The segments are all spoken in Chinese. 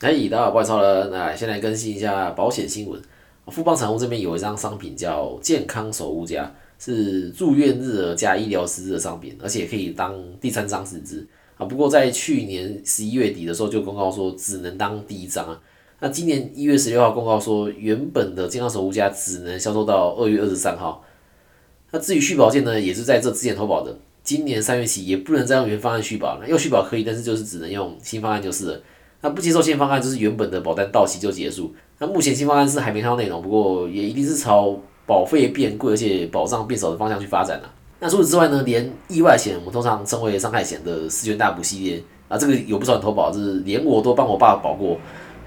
哎，大家好，我是超人。来，先来更新一下保险新闻。富邦产物这边有一张商品叫健康守护家，是住院日加医疗师资的商品，而且可以当第三张师资啊。不过在去年十一月底的时候就公告说只能当第一张啊。那今年一月十六号公告说，原本的健康守护家只能销售到二月二十三号。那至于续保件呢，也是在这之前投保的，今年三月起也不能再用原方案续保了。要续保可以，但是就是只能用新方案就是了。那不接受新方案，就是原本的保单到期就结束。那目前新方案是还没看到内容，不过也一定是朝保费变贵而且保障变少的方向去发展了。那除此之外呢，连意外险，我们通常称为伤害险的四全大补系列啊，这个有不少人投保，就是连我都帮我爸保过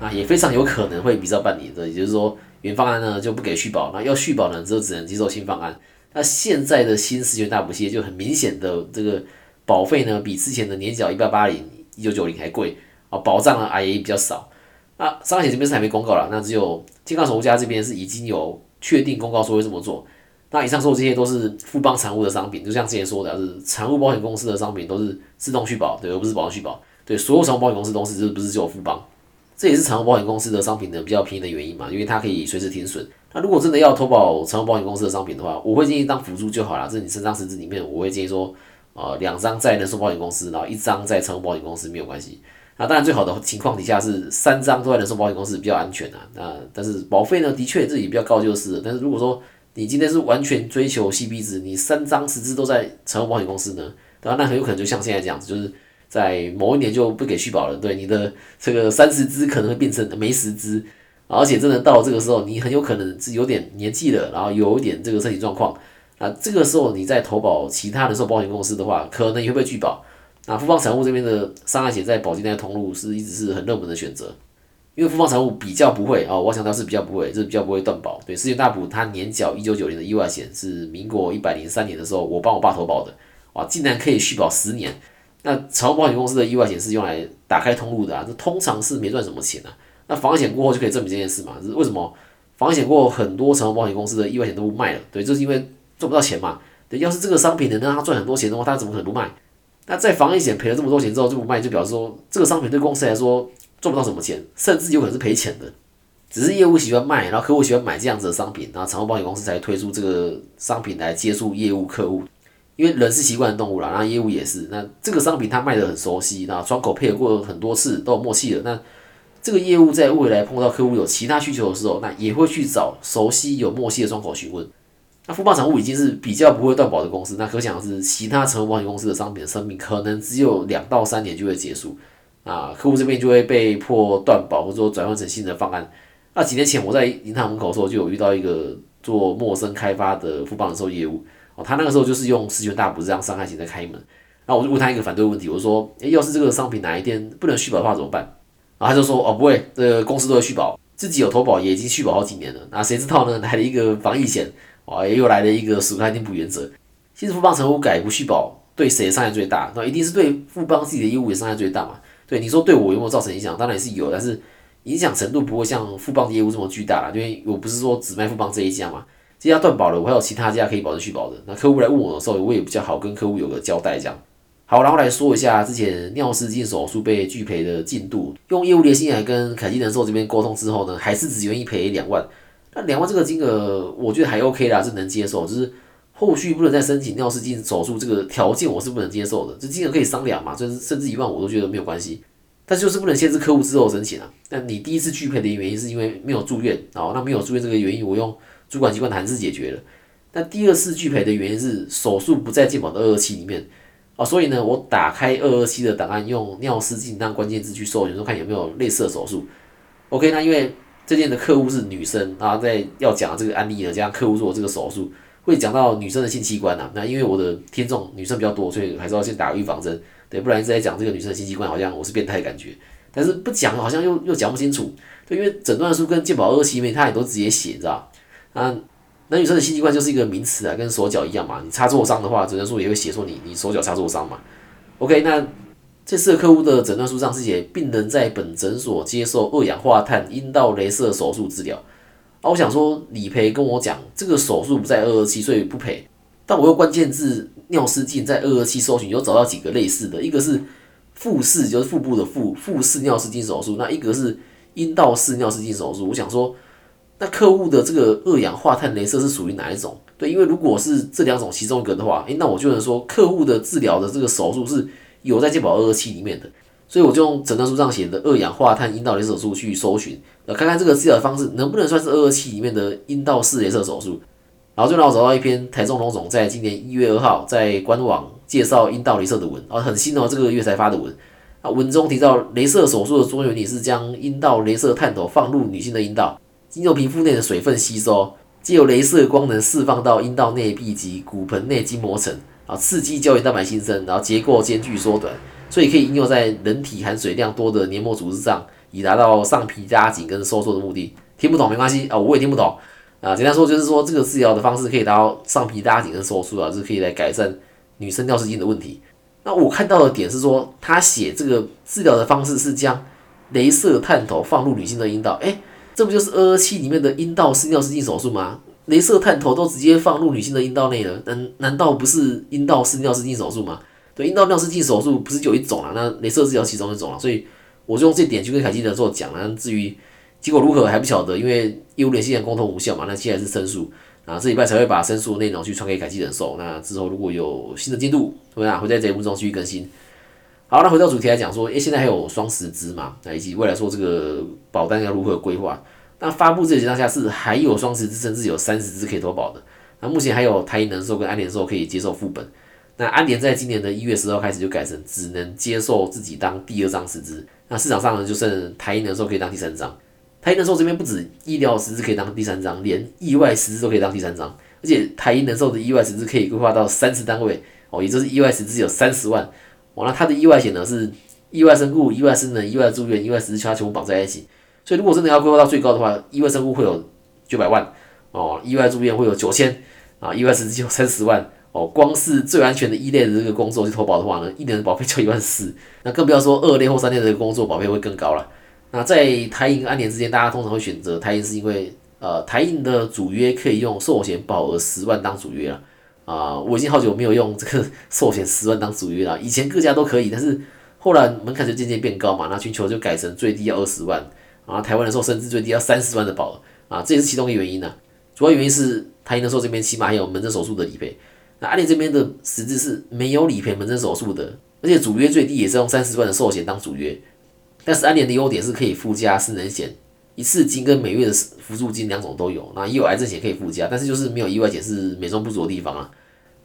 啊，也非常有可能会比照办理的。也就是说，原方案呢就不给续保，那要续保呢，就只能接受新方案。那现在的新四全大补系列就很明显的这个保费呢，比之前的年缴一八八零、一九九零还贵。啊，保障啊也比较少。那商业险这边是还没公告了，那只有健康守护家这边是已经有确定公告说会这么做。那以上说的这些都是富邦产物的商品，就像之前说的，是产物保险公司的商品都是自动续保，对，而不是保障续保。对，所有产物保险公司都是，就是不是只有富邦。这也是产物保险公司的商品呢比较便宜的原因嘛，因为它可以随时停损。那如果真的要投保产物保险公司的商品的话，我会建议当辅助就好了。这你身上实质里面，我会建议说，呃，两张在人寿保险公司，然后一张在产物保险公司没有关系。那当然，最好的情况底下是三张都在人寿保险公司比较安全啊。那但是保费呢，的确自己比较高就是。但是如果说你今天是完全追求 C P 值，你三张十支都在成保险公司呢，对吧？那很有可能就像现在这样子，就是在某一年就不给续保了。对，你的这个三十支可能会变成没十支，而且真的到了这个时候，你很有可能是有点年纪了，然后有一点这个身体状况啊，这个时候你再投保其他人寿保险公司的话，可能也会被拒保。那富邦财务这边的伤害险在保金那通路是一直是很热门的选择，因为富邦财务比较不会啊，我想它是比较不会，就是比较不会断保。对，世界大补它年缴一九九零的意外险是民国一百零三年的时候我帮我爸投保的，哇，竟然可以续保十年。那长保险公司的意外险是用来打开通路的啊，这通常是没赚什么钱啊。那防险过后就可以证明这件事嘛？是为什么？防险过后很多长保险公司的意外险都不卖了，对，就是因为赚不到钱嘛。对，要是这个商品能让他赚很多钱的话，他怎么可能不卖？那在防疫险赔了这么多钱之后就不卖，就表示说这个商品对公司来说赚不到什么钱，甚至有可能是赔钱的。只是业务喜欢卖，然后客户喜欢买这样子的商品，然后长寿保险公司才推出这个商品来接触业务客户。因为人是习惯的动物啦，然后业务也是。那这个商品他卖的很熟悉，那窗口配合过很多次都有默契了。那这个业务在未来碰到客户有其他需求的时候，那也会去找熟悉有默契的窗口询问。那富邦产物已经是比较不会断保的公司，那可想而知，其他成保险公司的商品的生命可能只有两到三年就会结束，啊，客户这边就会被迫断保，或者说转换成新的方案。那几年前我在银行门口的时候，就有遇到一个做陌生开发的富邦人寿业务，哦，他那个时候就是用十全大补这样伤害型在开门，然后我就问他一个反对问题，我说，诶，要是这个商品哪一天不能续保的话怎么办？然后他就说，哦，不会，这个公司都会续保，自己有投保也已经续保好几年了，那谁知道呢？来了一个防疫险。啊，又来了一个属开定补原则。其实富邦成屋改不续保，对谁伤害最大？那一定是对富邦自己的业务也伤害最大嘛？对，你说对我有没有造成影响？当然是有，但是影响程度不会像富邦的业务这么巨大啦。因为我不是说只卖富邦这一家嘛，这家断保了，我还有其他家可以保证续保的。那客户来问我的时候，我也比较好跟客户有个交代。这样好，然后来说一下之前尿失禁手术被拒赔的进度。用业务联系来跟凯基人寿这边沟通之后呢，还是只愿意赔两万。那两万这个金额，我觉得还 OK 啦，是能接受。就是后续不能再申请尿失禁手术这个条件，我是不能接受的。这金额可以商量嘛，就是甚至一万我都觉得没有关系。但就是不能限制客户之后申请啊。那你第一次拒赔的原因是因为没有住院哦，那没有住院这个原因，我用主管机关的函释解决了。那第二次拒赔的原因是手术不在健保的二二七里面啊，所以呢，我打开二二七的档案，用尿失禁当关键字去搜，寻，说看有没有类似的手术。OK，那因为。这件的客户是女生，然后在要讲这个案例呢，这样客户做这个手术会讲到女生的性器官呐。那因为我的听众女生比较多，所以还是要先打预防针，对，不然一直在讲这个女生的性器官，好像我是变态感觉。但是不讲好像又又讲不清楚，对，因为诊断书跟健保二期里面它也都直接写，知道啊，那女生的性器官就是一个名词啊，跟手脚一样嘛。你插座伤的话，诊断书也会写说你你手脚插座伤嘛。OK，那。这次客户的诊断书上是写病人在本诊所接受二氧化碳阴道镭射手术治疗。啊，我想说理赔跟我讲这个手术不在二二七，所以不赔。但我用关键字尿失禁在二二七搜寻，有找到几个类似的，一个是腹式就是腹部的腹腹式尿失禁手术，那一个是阴道式尿失禁手术。我想说，那客户的这个二氧化碳镭射是属于哪一种？对，因为如果是这两种其中一个的话，诶，那我就能说客户的治疗的这个手术是有在健保二二七里面的，所以我就用诊断书上写的二氧化碳阴道镭射手术去搜寻，呃，看看这个治疗方式能不能算是二二七里面的阴道式镭射手术。然后就让我找到一篇台中龙总在今年一月二号在官网介绍阴道镭射的文，啊，很新哦，这个月才发的文。啊，文中提到镭射手术的作用原理是将阴道镭射探头放入女性的阴道，经由皮肤内的水分吸收，借由镭射光能释放到阴道内壁及骨盆内筋膜层，啊，刺激胶原蛋白新生，然后结构间距缩短，所以可以应用在人体含水量多的黏膜组织上，以达到上皮拉紧跟收缩的目的。听不懂没关系啊，我也听不懂。啊，简单说就是说，这个治疗的方式可以达到上皮拉紧跟收缩啊，就是可以来改善女生尿失禁的问题。那我看到的点是说，他写这个治疗的方式是将镭射探头放入女性的阴道，哎，这不就是二二七里面的阴道式尿失禁手术吗？镭射探头都直接放入女性的阴道内了，难难道不是阴道是尿失禁手术吗？对，阴道尿失禁手术不是就一种啊？那镭射治疗其中一种啊，所以我就用这点去跟凯基德做讲了。至于结果如何还不晓得，因为业务联系人沟通无效嘛，那现在是申诉啊，这礼拜才会把申诉内容去传给凯基人寿。那之后如果有新的进度，对吧？会在节目中继续更新。好，那回到主题来讲说，诶，现在还有双十支嘛？那以及未来说这个保单要如何规划？那发布这情况下是还有双十支，甚至有三十支可以投保的。那目前还有台银人寿跟安联寿可以接受副本。那安联在今年的一月十号开始就改成只能接受自己当第二张十支，那市场上呢就剩台银人寿可以当第三张。台银人寿这边不止医疗实质可以当第三张，连意外实质都可以当第三张，而且台银人寿的意外实质可以规划到三十单位哦，也就是意外实质有三十万哦。那它的意外险呢是意外身故、意外失能、意外住院、意外十支其他，全部绑在一起。所以如果真的要规划到最高的话，意外身故会有九百万哦，意外住院会有九千啊，意外实质就三十万哦。光是最安全的一类的这个工作去投保的话呢，一年的保费就一万四，那更不要说二类或三类的这个工作，保费会更高了。那在台银安联之间，大家通常会选择台银，是因为呃台银的主约可以用寿险保额十万当主约了啊。我已经好久没有用这个寿险十万当主约了，以前各家都可以，但是后来门槛就渐渐变高嘛，那全球就改成最低要二十万，然后台湾的时候甚至最低要三十万的保额啊，这也是其中一个原因呢。主要原因是台银的时候这边起码还有门诊手术的理赔，那安联这边的实质是没有理赔门诊手术的，而且主约最低也是用三十万的寿险当主约。但是安联的优点是可以附加失能险、一次金跟每月的辅助金两种都有，那也有癌症险可以附加，但是就是没有意外险是美中不足的地方啊。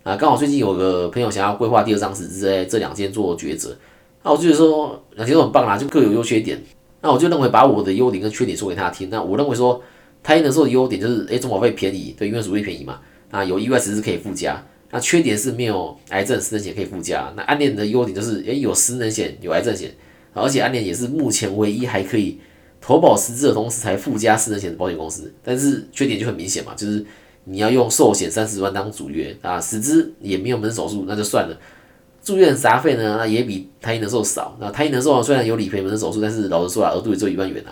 啊，刚好最近有个朋友想要规划第二张纸，在这两间做抉择，那我就觉得说两间都很棒啦，就各有优缺点。那我就认为把我的优点跟缺点说给他听。那我认为说，泰英时候的优点就是，诶，中保费便宜，对，因为主费便宜嘛，那有意外实质可以附加。那缺点是没有癌症失能险可以附加。那安联的优点就是，诶，有失能险，有癌症险。而且安联也是目前唯一还可以投保实质的同时才附加失能险的保险公司，但是缺点就很明显嘛，就是你要用寿险三十万当主约啊，实质也没有门手术，那就算了。住院杂费呢，那也比台银人寿少。那台银人寿虽然有理赔门诊手术，但是老实说啊，额度也只有一万元啊，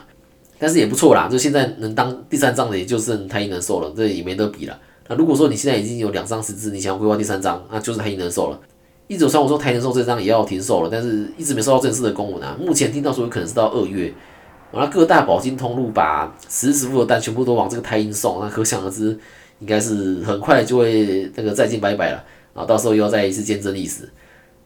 但是也不错啦。就现在能当第三张的也就剩台银人寿了，这也没得比了。那如果说你现在已经有两张实质，你想要规划第三张，那就是台银人寿了。一直有传我说台人寿这张也要停售了，但是一直没收到正式的公文啊。目前听到说有可能是到二月，那各大保金通路把实时付的单全部都往这个台银送，那可想而知，应该是很快就会那个再见拜拜了啊。到时候又要再一次见证历史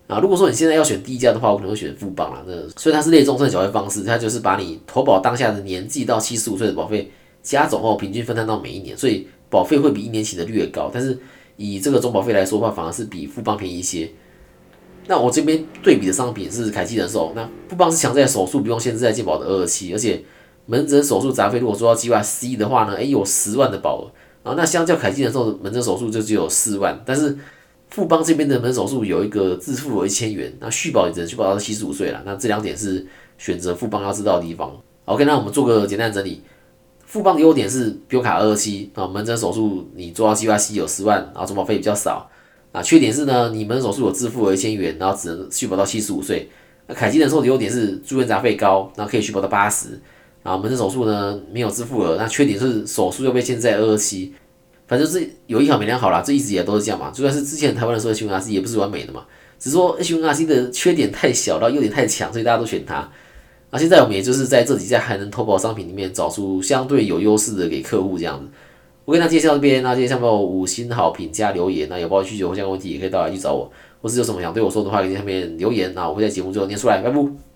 啊。如果说你现在要选低价的话，我可能会选富邦了。那所以它是类终身缴费方式，它就是把你投保当下的年纪到七十五岁的保费加总后平均分摊到每一年，所以保费会比一年期的略高，但是以这个总保费来说的话，反而是比富邦便宜一些。那我这边对比的商品是凯基人寿，那富邦是强在手术不用限制在健保的二期，而且门诊手术杂费如果做到计划 C 的话呢，诶有十万的保额然后，那相较凯基人寿门诊手术就只有四万，但是富邦这边的门诊手术有一个自付额一千元，那续保也只能续保到七十五岁了，那这两点是选择富邦要知道的地方。OK，那我们做个简单整理，富邦的优点是不用卡二二七啊，门诊手术你做到计划 C 有十万，然后总保费比较少。啊，缺点是呢，你门诊手术有自付额一千元，然后只能续保到七十五岁。那凯基人寿的优点是住院杂费高，然后可以续保到八十。啊，门诊手术呢没有自付额，那缺点是手术又被限制在二二七。反正是有一好没两好啦，这一直以来都是这样嘛。主要是之前台湾的时候情况是也不是完美的嘛。只是说 H1RC 的缺点太小，然后优点太强，所以大家都选它。那现在我们也就是在这几家还能投保商品里面找出相对有优势的给客户这样子。我跟大家介绍这边，那介绍我五星好评加留言，那有包括需求或相关问题也可以到来去找我，或是有什么想对我说的话，可以在下面留言，那我会在节目最后念出来，拜拜。